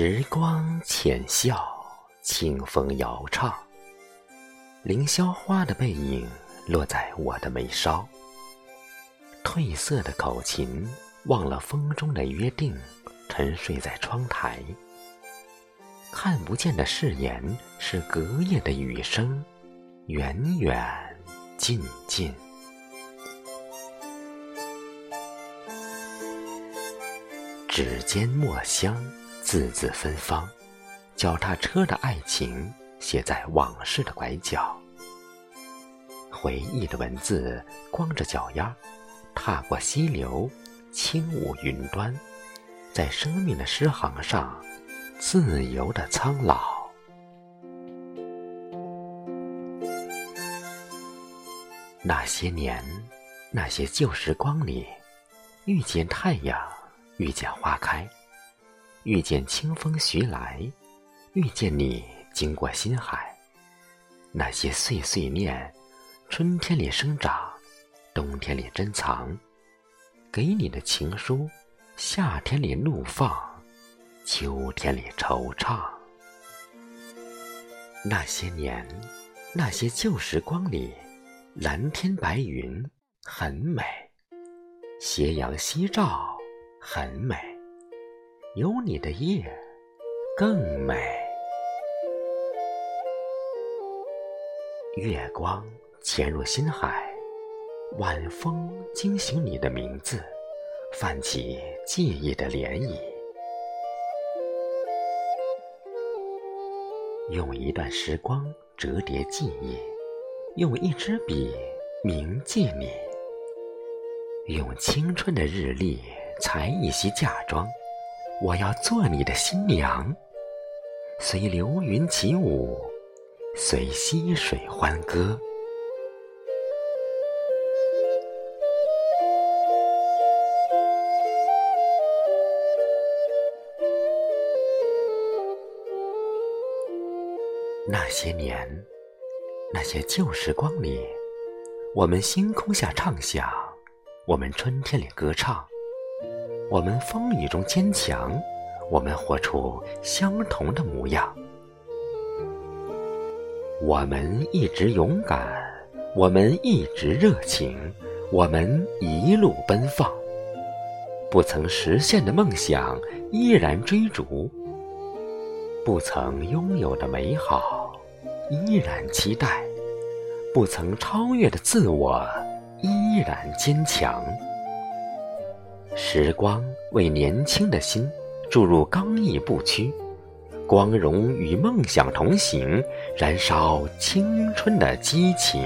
时光浅笑，清风摇唱。凌霄花的背影落在我的眉梢。褪色的口琴，忘了风中的约定，沉睡在窗台。看不见的誓言，是隔夜的雨声，远远近近。指尖墨香。字字芬芳，脚踏车的爱情写在往事的拐角。回忆的文字，光着脚丫，踏过溪流，轻舞云端，在生命的诗行上，自由的苍老。那些年，那些旧时光里，遇见太阳，遇见花开。遇见清风徐来，遇见你经过心海，那些碎碎念，春天里生长，冬天里珍藏，给你的情书，夏天里怒放，秋天里惆怅。那些年，那些旧时光里，蓝天白云很美，斜阳西照很美。有你的夜更美，月光潜入心海，晚风惊醒你的名字，泛起记忆的涟漪。用一段时光折叠记忆，用一支笔铭记你，用青春的日历裁一袭嫁妆。我要做你的新娘，随流云起舞，随溪水欢歌。那些年，那些旧时光里，我们星空下畅想，我们春天里歌唱。我们风雨中坚强，我们活出相同的模样。我们一直勇敢，我们一直热情，我们一路奔放。不曾实现的梦想依然追逐，不曾拥有的美好依然期待，不曾超越的自我依然坚强。时光为年轻的心注入刚毅不屈，光荣与梦想同行，燃烧青春的激情。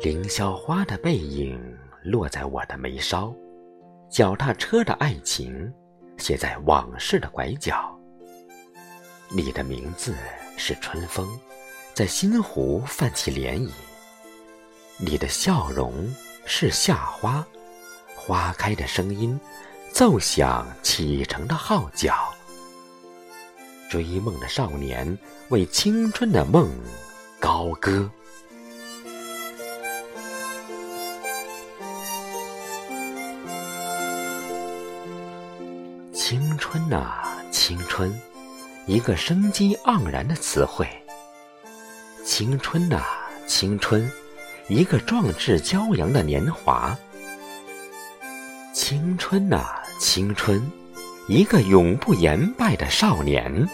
凌霄花的背影落在我的眉梢，脚踏车的爱情写在往事的拐角。你的名字是春风，在心湖泛起涟漪。你的笑容是夏花，花开的声音奏响启程的号角。追梦的少年为青春的梦高歌。青春啊，青春！一个生机盎然的词汇，青春啊，青春，一个壮志骄阳的年华。青春啊，青春，一个永不言败的少年。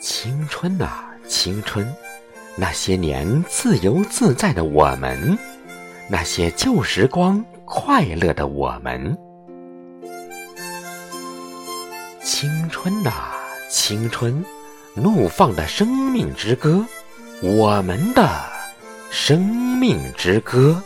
青春啊，青春，那些年自由自在的我们，那些旧时光快乐的我们。青春呐，青春，怒放的生命之歌，我们的生命之歌。